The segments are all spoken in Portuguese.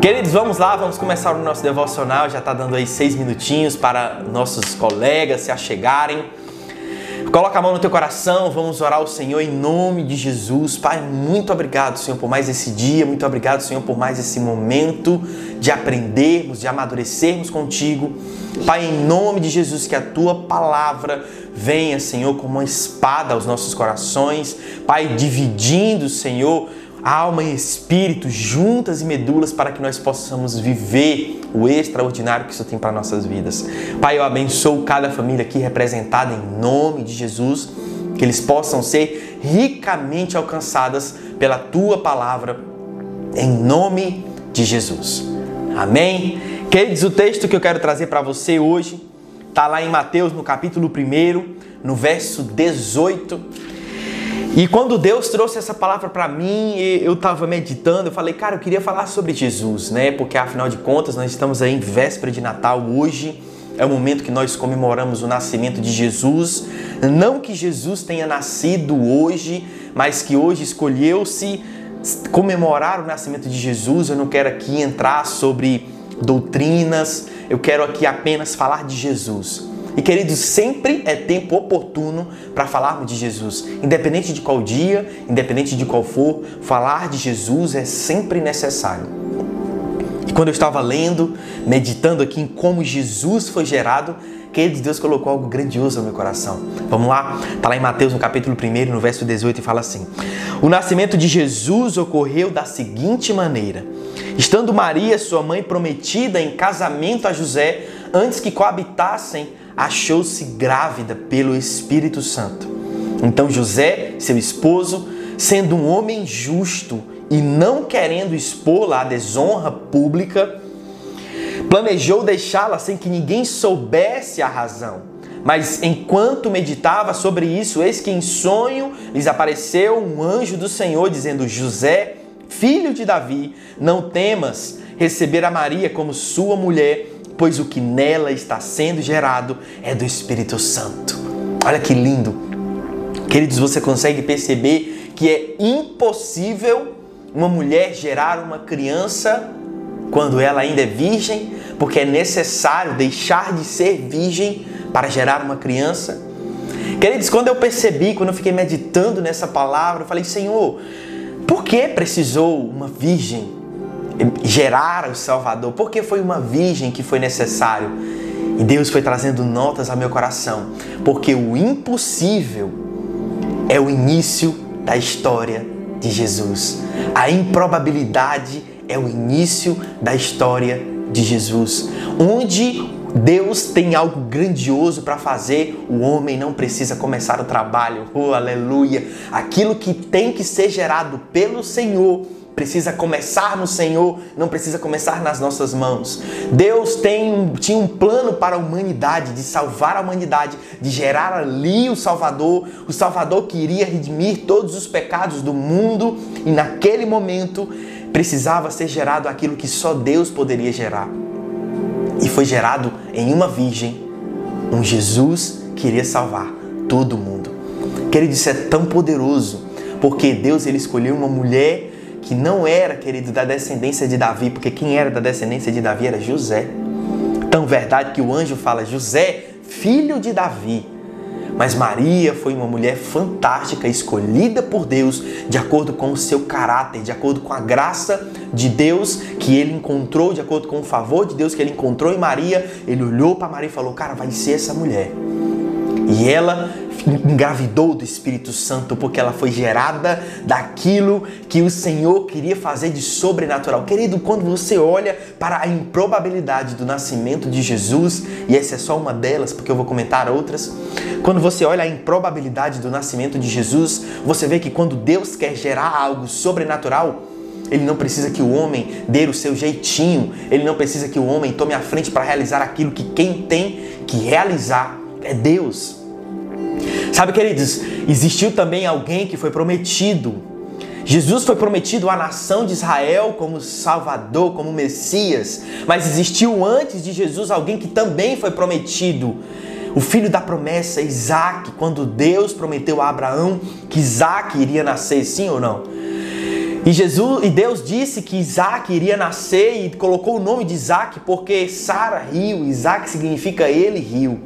Queridos, vamos lá, vamos começar o nosso devocional. Já está dando aí seis minutinhos para nossos colegas se achegarem. Coloca a mão no teu coração, vamos orar ao Senhor em nome de Jesus. Pai, muito obrigado, Senhor, por mais esse dia, muito obrigado, Senhor, por mais esse momento de aprendermos, de amadurecermos contigo. Pai, em nome de Jesus, que a tua palavra venha, Senhor, como uma espada aos nossos corações. Pai, dividindo, Senhor, alma e espírito juntas e medulas para que nós possamos viver o extraordinário que isso tem para nossas vidas. Pai, eu abençoo cada família aqui representada em nome de Jesus, que eles possam ser ricamente alcançadas pela tua palavra em nome de Jesus. Amém. Queridos, o texto que eu quero trazer para você hoje está lá em Mateus, no capítulo 1, no verso 18 e quando Deus trouxe essa palavra para mim, eu estava meditando, eu falei, cara, eu queria falar sobre Jesus, né? Porque afinal de contas, nós estamos aí em véspera de Natal hoje. É o momento que nós comemoramos o nascimento de Jesus. Não que Jesus tenha nascido hoje, mas que hoje escolheu-se comemorar o nascimento de Jesus. Eu não quero aqui entrar sobre doutrinas, eu quero aqui apenas falar de Jesus. E queridos, sempre é tempo oportuno para falarmos de Jesus. Independente de qual dia, independente de qual for, falar de Jesus é sempre necessário. E quando eu estava lendo, meditando aqui em como Jesus foi gerado, queridos, Deus colocou algo grandioso no meu coração. Vamos lá? Está lá em Mateus, no capítulo 1, no verso 18, e fala assim: O nascimento de Jesus ocorreu da seguinte maneira. Estando Maria, sua mãe prometida, em casamento a José, antes que coabitassem, achou-se grávida pelo Espírito Santo. Então José, seu esposo, sendo um homem justo e não querendo expô-la à desonra pública, planejou deixá-la sem que ninguém soubesse a razão. Mas enquanto meditava sobre isso, eis que em sonho lhes apareceu um anjo do Senhor dizendo: José, filho de Davi, não temas receber a Maria como sua mulher pois o que nela está sendo gerado é do Espírito Santo. Olha que lindo. Queridos, você consegue perceber que é impossível uma mulher gerar uma criança quando ela ainda é virgem, porque é necessário deixar de ser virgem para gerar uma criança. Queridos, quando eu percebi, quando eu fiquei meditando nessa palavra, eu falei: Senhor, por que precisou uma virgem gerar o Salvador, porque foi uma virgem que foi necessário. E Deus foi trazendo notas ao meu coração, porque o impossível é o início da história de Jesus. A improbabilidade é o início da história de Jesus. Onde Deus tem algo grandioso para fazer, o homem não precisa começar o trabalho. Oh, aleluia! Aquilo que tem que ser gerado pelo Senhor precisa começar no Senhor, não precisa começar nas nossas mãos. Deus tem, tinha um plano para a humanidade, de salvar a humanidade, de gerar ali o Salvador, o Salvador que iria redimir todos os pecados do mundo e naquele momento precisava ser gerado aquilo que só Deus poderia gerar. E foi gerado em uma virgem, um Jesus que iria salvar todo mundo. Querido, isso é tão poderoso, porque Deus ele escolheu uma mulher que não era, querido, da descendência de Davi, porque quem era da descendência de Davi era José. Tão verdade que o anjo fala: José, filho de Davi. Mas Maria foi uma mulher fantástica, escolhida por Deus, de acordo com o seu caráter, de acordo com a graça de Deus que ele encontrou, de acordo com o favor de Deus que ele encontrou em Maria. Ele olhou para Maria e falou: Cara, vai ser essa mulher. E ela engravidou do Espírito Santo porque ela foi gerada daquilo que o Senhor queria fazer de sobrenatural. Querido, quando você olha para a improbabilidade do nascimento de Jesus, e essa é só uma delas, porque eu vou comentar outras, quando você olha a improbabilidade do nascimento de Jesus, você vê que quando Deus quer gerar algo sobrenatural, ele não precisa que o homem dê o seu jeitinho, ele não precisa que o homem tome a frente para realizar aquilo que quem tem que realizar é Deus. Sabe, queridos, existiu também alguém que foi prometido. Jesus foi prometido à nação de Israel como Salvador, como Messias, mas existiu antes de Jesus alguém que também foi prometido. O filho da promessa, Isaac, quando Deus prometeu a Abraão que Isaac iria nascer, sim ou não? E Jesus e Deus disse que Isaac iria nascer e colocou o nome de Isaac porque Sara riu, Isaac significa ele riu.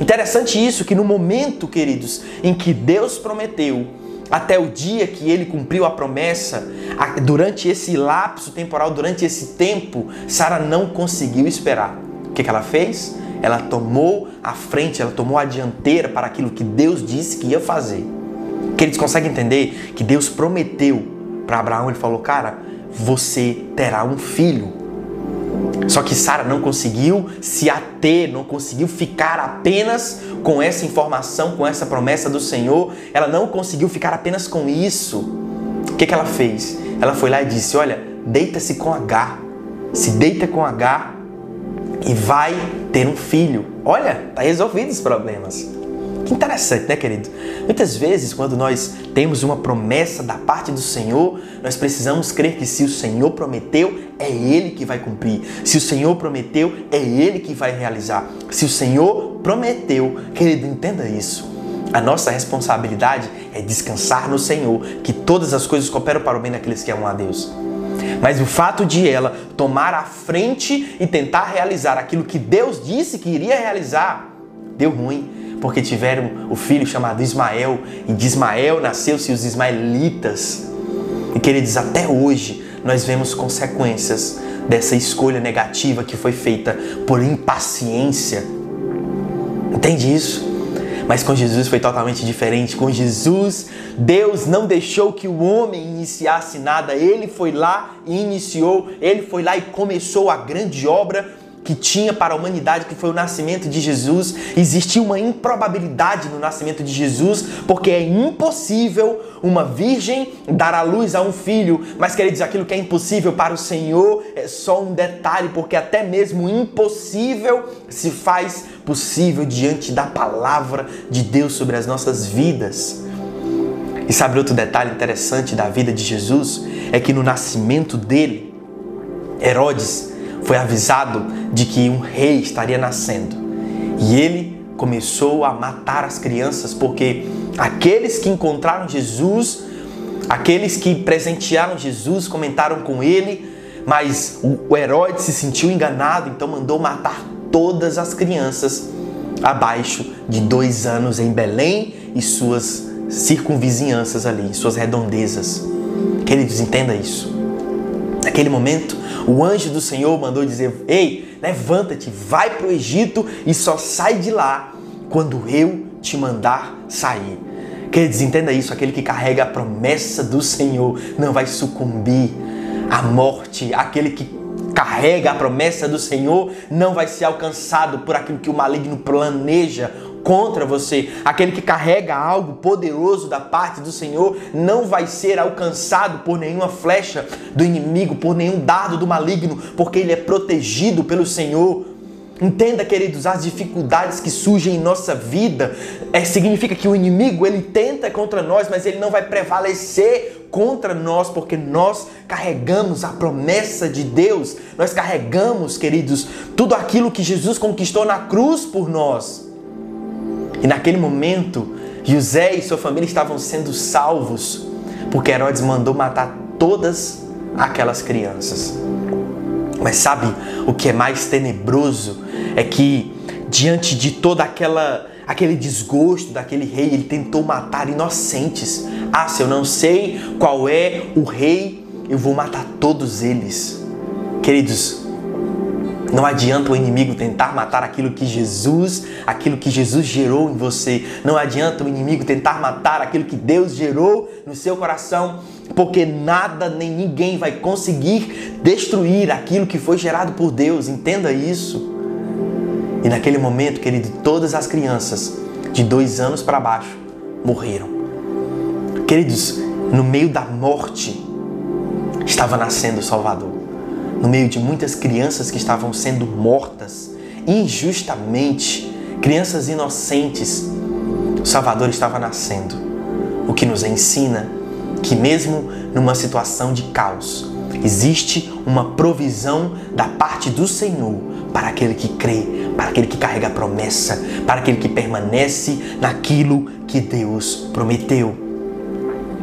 Interessante isso que no momento, queridos, em que Deus prometeu, até o dia que ele cumpriu a promessa, durante esse lapso temporal, durante esse tempo, Sara não conseguiu esperar. O que, ela fez? Ela tomou a frente, ela tomou a dianteira para aquilo que Deus disse que ia fazer. Que eles conseguem entender que Deus prometeu para Abraão, ele falou: Cara, você terá um filho. Só que Sara não conseguiu se ater, não conseguiu ficar apenas com essa informação, com essa promessa do Senhor. Ela não conseguiu ficar apenas com isso. O que, que ela fez? Ela foi lá e disse: Olha, deita-se com H. Se deita com H e vai ter um filho. Olha, tá resolvido os problemas. Que interessante, né, querido? Muitas vezes, quando nós temos uma promessa da parte do Senhor, nós precisamos crer que se o Senhor prometeu, é Ele que vai cumprir. Se o Senhor prometeu, é Ele que vai realizar. Se o Senhor prometeu, querido, entenda isso. A nossa responsabilidade é descansar no Senhor, que todas as coisas cooperam para o bem daqueles que amam a Deus. Mas o fato de ela tomar a frente e tentar realizar aquilo que Deus disse que iria realizar, deu ruim porque tiveram o filho chamado Ismael, e de Ismael nasceu-se os ismaelitas. E queridos, até hoje nós vemos consequências dessa escolha negativa que foi feita por impaciência. Entende isso? Mas com Jesus foi totalmente diferente. Com Jesus, Deus não deixou que o homem iniciasse nada. Ele foi lá e iniciou, ele foi lá e começou a grande obra que tinha para a humanidade, que foi o nascimento de Jesus. Existia uma improbabilidade no nascimento de Jesus, porque é impossível uma virgem dar à luz a um filho. Mas, queridos, aquilo que é impossível para o Senhor é só um detalhe, porque até mesmo impossível se faz possível diante da palavra de Deus sobre as nossas vidas. E sabe outro detalhe interessante da vida de Jesus? É que no nascimento dele, Herodes foi avisado de que um rei estaria nascendo. E ele começou a matar as crianças porque aqueles que encontraram Jesus, aqueles que presentearam Jesus, comentaram com ele, mas o Herodes se sentiu enganado, então mandou matar todas as crianças abaixo de dois anos em Belém e suas circunvizinhanças ali, suas redondezas. Queridos, entenda isso. Naquele momento, o anjo do Senhor mandou dizer: Ei, levanta-te, vai para o Egito e só sai de lá quando eu te mandar sair. Queridos, entenda isso: aquele que carrega a promessa do Senhor não vai sucumbir à morte, aquele que carrega a promessa do Senhor não vai ser alcançado por aquilo que o maligno planeja contra você. Aquele que carrega algo poderoso da parte do Senhor não vai ser alcançado por nenhuma flecha do inimigo, por nenhum dardo do maligno, porque ele é protegido pelo Senhor. Entenda, queridos, as dificuldades que surgem em nossa vida é, significa que o inimigo ele tenta contra nós, mas ele não vai prevalecer contra nós, porque nós carregamos a promessa de Deus, nós carregamos, queridos, tudo aquilo que Jesus conquistou na cruz por nós. E naquele momento, José e sua família estavam sendo salvos, porque Herodes mandou matar todas aquelas crianças. Mas sabe o que é mais tenebroso? É que diante de toda aquela aquele desgosto daquele rei, ele tentou matar inocentes. Ah, se eu não sei qual é o rei, eu vou matar todos eles. Queridos, não adianta o inimigo tentar matar aquilo que Jesus, aquilo que Jesus gerou em você. Não adianta o inimigo tentar matar aquilo que Deus gerou no seu coração, porque nada nem ninguém vai conseguir destruir aquilo que foi gerado por Deus. Entenda isso. E naquele momento, querido, todas as crianças de dois anos para baixo morreram. Queridos, no meio da morte estava nascendo o Salvador no meio de muitas crianças que estavam sendo mortas injustamente, crianças inocentes, o Salvador estava nascendo. O que nos ensina que, mesmo numa situação de caos, existe uma provisão da parte do Senhor para aquele que crê, para aquele que carrega a promessa, para aquele que permanece naquilo que Deus prometeu.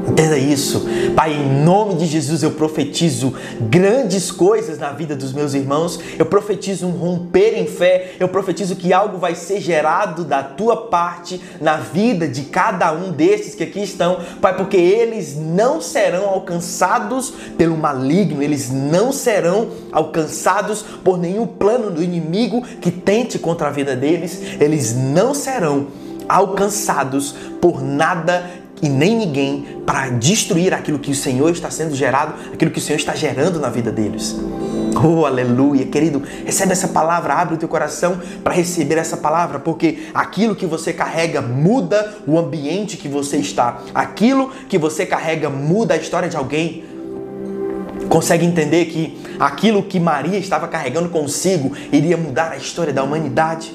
Entenda isso. Pai, em nome de Jesus eu profetizo grandes coisas na vida dos meus irmãos. Eu profetizo um romper em fé. Eu profetizo que algo vai ser gerado da tua parte na vida de cada um desses que aqui estão. Pai, porque eles não serão alcançados pelo maligno. Eles não serão alcançados por nenhum plano do inimigo que tente contra a vida deles. Eles não serão alcançados por nada e nem ninguém para destruir aquilo que o Senhor está sendo gerado, aquilo que o Senhor está gerando na vida deles. Oh, aleluia, querido, recebe essa palavra, abre o teu coração para receber essa palavra, porque aquilo que você carrega muda o ambiente que você está. Aquilo que você carrega muda a história de alguém. Consegue entender que aquilo que Maria estava carregando consigo iria mudar a história da humanidade?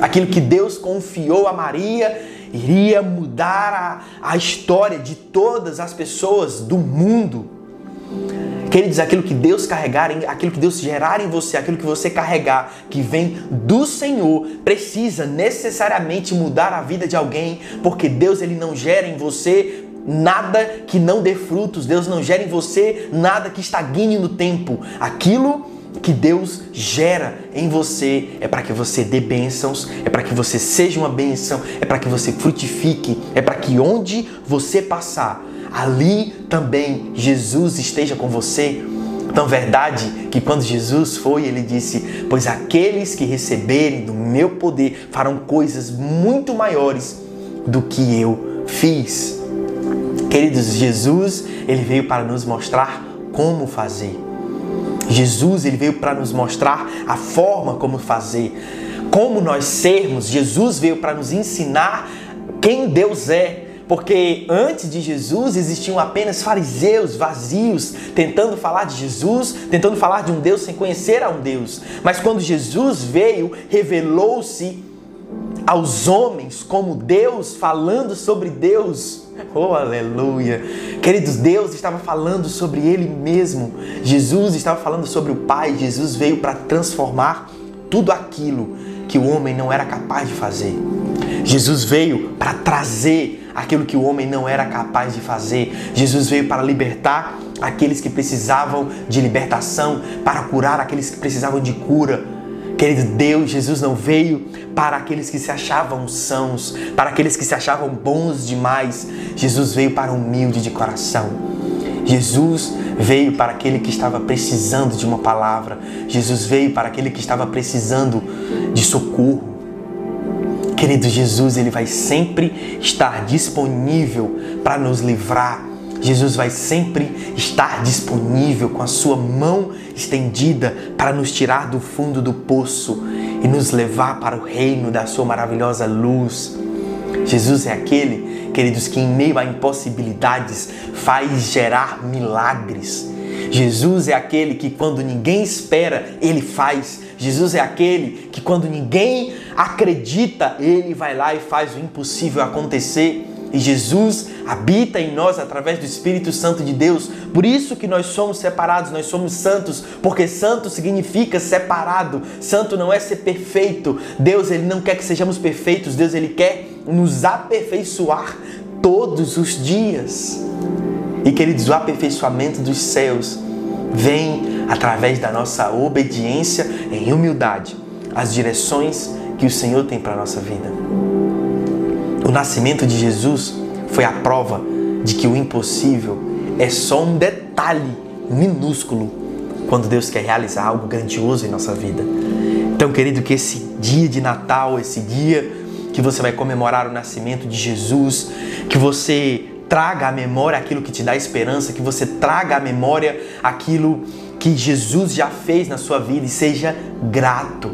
Aquilo que Deus confiou a Maria iria mudar a, a história de todas as pessoas do mundo. Queridos, aquilo que Deus carregar, aquilo que Deus gerar em você, aquilo que você carregar, que vem do Senhor, precisa necessariamente mudar a vida de alguém, porque Deus ele não gera em você nada que não dê frutos, Deus não gera em você nada que estagne no tempo. Aquilo que Deus gera em você é para que você dê bênçãos, é para que você seja uma bênção, é para que você frutifique, é para que onde você passar, ali também Jesus esteja com você. Tão verdade que quando Jesus foi, ele disse: Pois aqueles que receberem do meu poder farão coisas muito maiores do que eu fiz. Queridos, Jesus, ele veio para nos mostrar como fazer. Jesus ele veio para nos mostrar a forma como fazer, como nós sermos. Jesus veio para nos ensinar quem Deus é. Porque antes de Jesus existiam apenas fariseus vazios, tentando falar de Jesus, tentando falar de um Deus sem conhecer a um Deus. Mas quando Jesus veio, revelou-se aos homens como Deus, falando sobre Deus. Oh, aleluia! Queridos, Deus estava falando sobre Ele mesmo. Jesus estava falando sobre o Pai. Jesus veio para transformar tudo aquilo que o homem não era capaz de fazer. Jesus veio para trazer aquilo que o homem não era capaz de fazer. Jesus veio para libertar aqueles que precisavam de libertação, para curar aqueles que precisavam de cura. Querido Deus, Jesus não veio para aqueles que se achavam sãos, para aqueles que se achavam bons demais. Jesus veio para o humilde de coração. Jesus veio para aquele que estava precisando de uma palavra. Jesus veio para aquele que estava precisando de socorro. Querido Jesus, ele vai sempre estar disponível para nos livrar. Jesus vai sempre estar disponível com a sua mão estendida para nos tirar do fundo do poço e nos levar para o reino da sua maravilhosa luz. Jesus é aquele, queridos, que em meio a impossibilidades faz gerar milagres. Jesus é aquele que quando ninguém espera, ele faz. Jesus é aquele que quando ninguém acredita, ele vai lá e faz o impossível acontecer. E Jesus habita em nós através do Espírito Santo de Deus. Por isso que nós somos separados, nós somos santos, porque santo significa separado. Santo não é ser perfeito. Deus ele não quer que sejamos perfeitos, Deus ele quer nos aperfeiçoar todos os dias. E queridos, o aperfeiçoamento dos céus vem através da nossa obediência em humildade às direções que o Senhor tem para a nossa vida. O nascimento de Jesus foi a prova de que o impossível é só um detalhe minúsculo quando Deus quer realizar algo grandioso em nossa vida. Então, querido, que esse dia de Natal, esse dia que você vai comemorar o nascimento de Jesus, que você traga à memória aquilo que te dá esperança, que você traga à memória aquilo que Jesus já fez na sua vida e seja grato.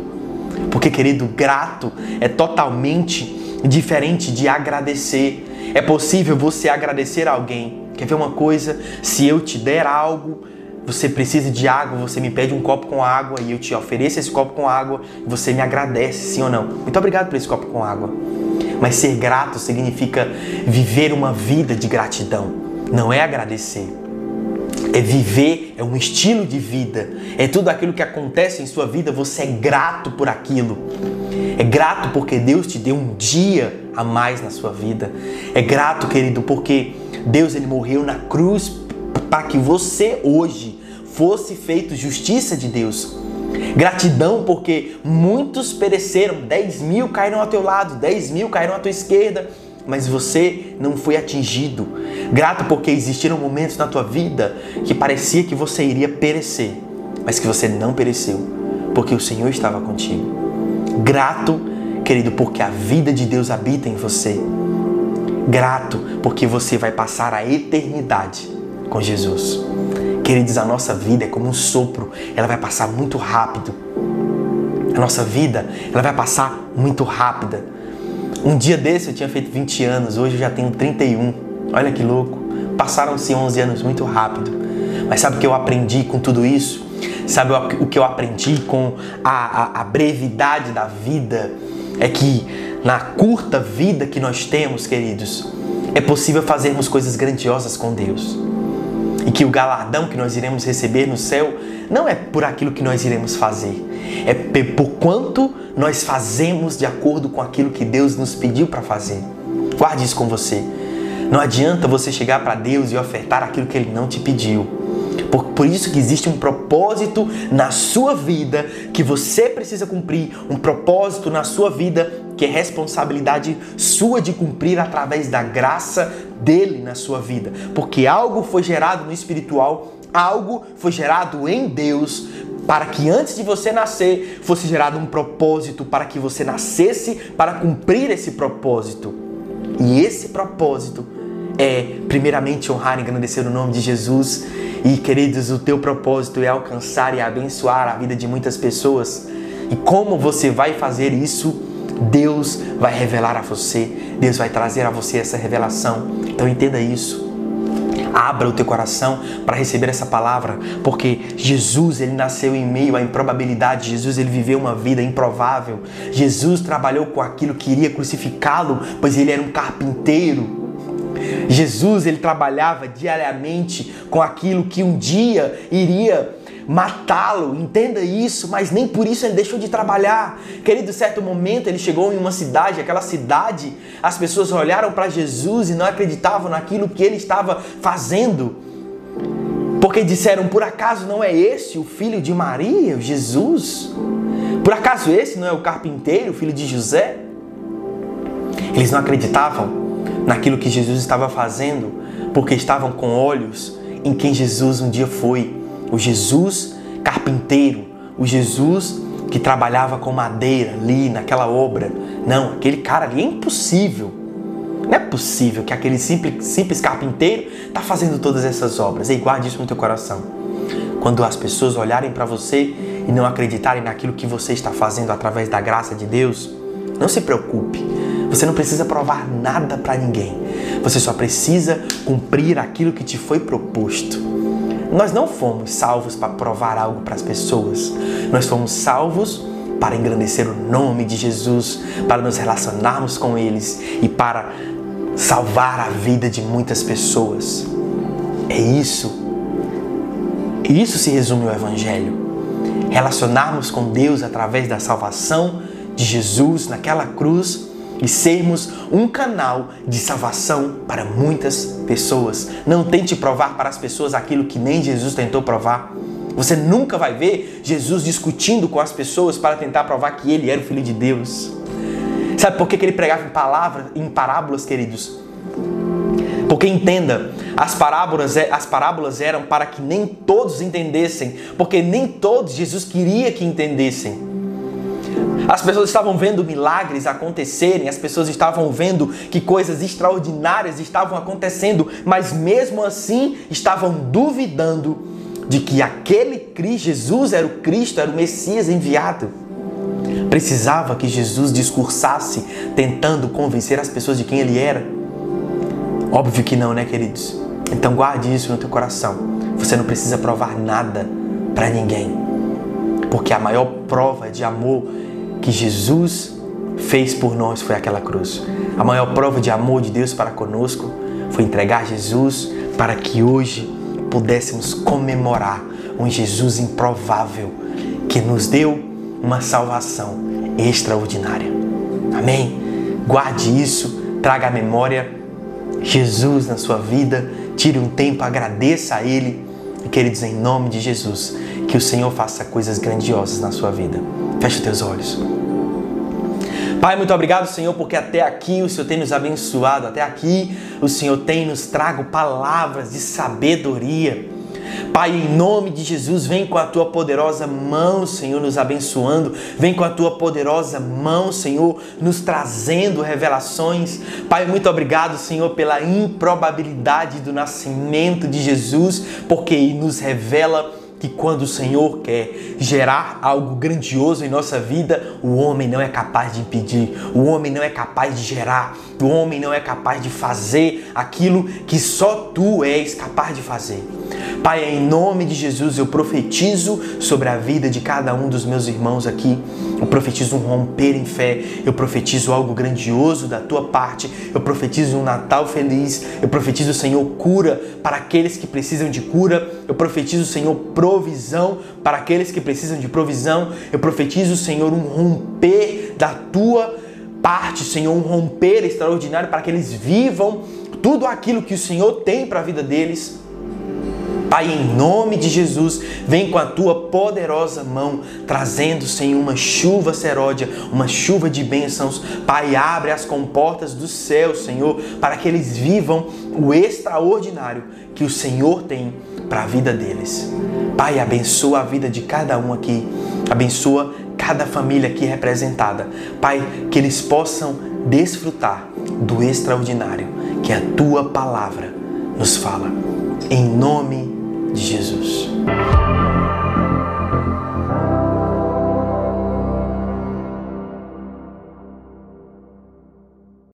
Porque, querido, grato é totalmente diferente de agradecer. É possível você agradecer a alguém. Quer ver uma coisa? Se eu te der algo, você precisa de água, você me pede um copo com água e eu te ofereço esse copo com água, você me agradece, sim ou não? Muito obrigado por esse copo com água. Mas ser grato significa viver uma vida de gratidão, não é agradecer. É viver, é um estilo de vida, é tudo aquilo que acontece em sua vida, você é grato por aquilo. É grato porque Deus te deu um dia a mais na sua vida. É grato, querido, porque Deus ele morreu na cruz para que você hoje fosse feito justiça de Deus. Gratidão porque muitos pereceram, 10 mil caíram ao teu lado, 10 mil caíram à tua esquerda, mas você não foi atingido. Grato porque existiram momentos na tua vida que parecia que você iria perecer, mas que você não pereceu, porque o Senhor estava contigo. Grato, querido, porque a vida de Deus habita em você. Grato porque você vai passar a eternidade com Jesus. Queridos, a nossa vida é como um sopro, ela vai passar muito rápido. A nossa vida, ela vai passar muito rápida. Um dia desse eu tinha feito 20 anos, hoje eu já tenho 31. Olha que louco. Passaram-se 11 anos muito rápido. Mas sabe o que eu aprendi com tudo isso? Sabe o que eu aprendi com a, a, a brevidade da vida? É que na curta vida que nós temos, queridos, é possível fazermos coisas grandiosas com Deus e que o galardão que nós iremos receber no céu não é por aquilo que nós iremos fazer, é por quanto nós fazemos de acordo com aquilo que Deus nos pediu para fazer. Guarde isso com você. Não adianta você chegar para Deus e ofertar aquilo que Ele não te pediu. Por, por, isso que existe um propósito na sua vida que você precisa cumprir, um propósito na sua vida que é responsabilidade sua de cumprir através da graça dele na sua vida. Porque algo foi gerado no espiritual, algo foi gerado em Deus para que antes de você nascer fosse gerado um propósito para que você nascesse para cumprir esse propósito. E esse propósito é, primeiramente, honrar e engrandecer o nome de Jesus. E, queridos, o teu propósito é alcançar e abençoar a vida de muitas pessoas. E como você vai fazer isso? Deus vai revelar a você, Deus vai trazer a você essa revelação. Então entenda isso. Abra o teu coração para receber essa palavra, porque Jesus ele nasceu em meio à improbabilidade. Jesus ele viveu uma vida improvável. Jesus trabalhou com aquilo que iria crucificá-lo, pois ele era um carpinteiro. Jesus ele trabalhava diariamente com aquilo que um dia iria matá-lo, entenda isso, mas nem por isso ele deixou de trabalhar. Querido, certo momento ele chegou em uma cidade, aquela cidade, as pessoas olharam para Jesus e não acreditavam naquilo que ele estava fazendo. Porque disseram: por acaso não é esse o filho de Maria, Jesus? Por acaso esse não é o carpinteiro, filho de José? Eles não acreditavam naquilo que Jesus estava fazendo, porque estavam com olhos em quem Jesus um dia foi o Jesus carpinteiro, o Jesus que trabalhava com madeira ali naquela obra. Não, aquele cara ali é impossível. Não é possível que aquele simples, simples carpinteiro está fazendo todas essas obras. E guarde isso no teu coração. Quando as pessoas olharem para você e não acreditarem naquilo que você está fazendo através da graça de Deus, não se preocupe. Você não precisa provar nada para ninguém. Você só precisa cumprir aquilo que te foi proposto. Nós não fomos salvos para provar algo para as pessoas. Nós fomos salvos para engrandecer o nome de Jesus, para nos relacionarmos com eles e para salvar a vida de muitas pessoas. É isso. Isso se resume ao Evangelho. Relacionarmos com Deus através da salvação de Jesus naquela cruz e sermos um canal de salvação para muitas pessoas. Não tente provar para as pessoas aquilo que nem Jesus tentou provar. Você nunca vai ver Jesus discutindo com as pessoas para tentar provar que ele era o Filho de Deus. Sabe por que ele pregava em palavras, em parábolas, queridos? Porque entenda, as parábolas, é, as parábolas eram para que nem todos entendessem, porque nem todos Jesus queria que entendessem. As pessoas estavam vendo milagres acontecerem, as pessoas estavam vendo que coisas extraordinárias estavam acontecendo, mas mesmo assim estavam duvidando de que aquele Cristo, Jesus era o Cristo, era o Messias enviado. Precisava que Jesus discursasse tentando convencer as pessoas de quem ele era? Óbvio que não, né, queridos? Então guarde isso no teu coração. Você não precisa provar nada para ninguém. Porque a maior prova de amor que Jesus fez por nós foi aquela cruz. A maior prova de amor de Deus para conosco foi entregar Jesus para que hoje pudéssemos comemorar um Jesus improvável que nos deu uma salvação extraordinária. Amém? Guarde isso, traga à memória Jesus na sua vida, tire um tempo, agradeça a Ele. E queridos, em nome de Jesus, que o Senhor faça coisas grandiosas na sua vida. Feche teus olhos. Pai, muito obrigado, Senhor, porque até aqui o Senhor tem nos abençoado, até aqui o Senhor tem nos trago palavras de sabedoria. Pai, em nome de Jesus, vem com a tua poderosa mão, Senhor, nos abençoando. Vem com a tua poderosa mão, Senhor, nos trazendo revelações. Pai, muito obrigado, Senhor, pela improbabilidade do nascimento de Jesus, porque nos revela que quando o Senhor quer gerar algo grandioso em nossa vida, o homem não é capaz de impedir, o homem não é capaz de gerar, o homem não é capaz de fazer aquilo que só tu és capaz de fazer. Pai, em nome de Jesus, eu profetizo sobre a vida de cada um dos meus irmãos aqui. Eu profetizo um romper em fé, eu profetizo algo grandioso da tua parte, eu profetizo um Natal feliz, eu profetizo, Senhor, cura para aqueles que precisam de cura, eu profetizo, Senhor, provisão para aqueles que precisam de provisão, eu profetizo, Senhor, um romper da tua parte, Senhor, um romper extraordinário para que eles vivam tudo aquilo que o Senhor tem para a vida deles. Pai, em nome de Jesus, vem com a tua poderosa mão, trazendo, Senhor, uma chuva seródia, uma chuva de bênçãos. Pai, abre as comportas do céu, Senhor, para que eles vivam o extraordinário que o Senhor tem para a vida deles. Pai, abençoa a vida de cada um aqui, abençoa cada família aqui representada. Pai, que eles possam desfrutar do extraordinário que a tua palavra nos fala. Em nome de Jesus.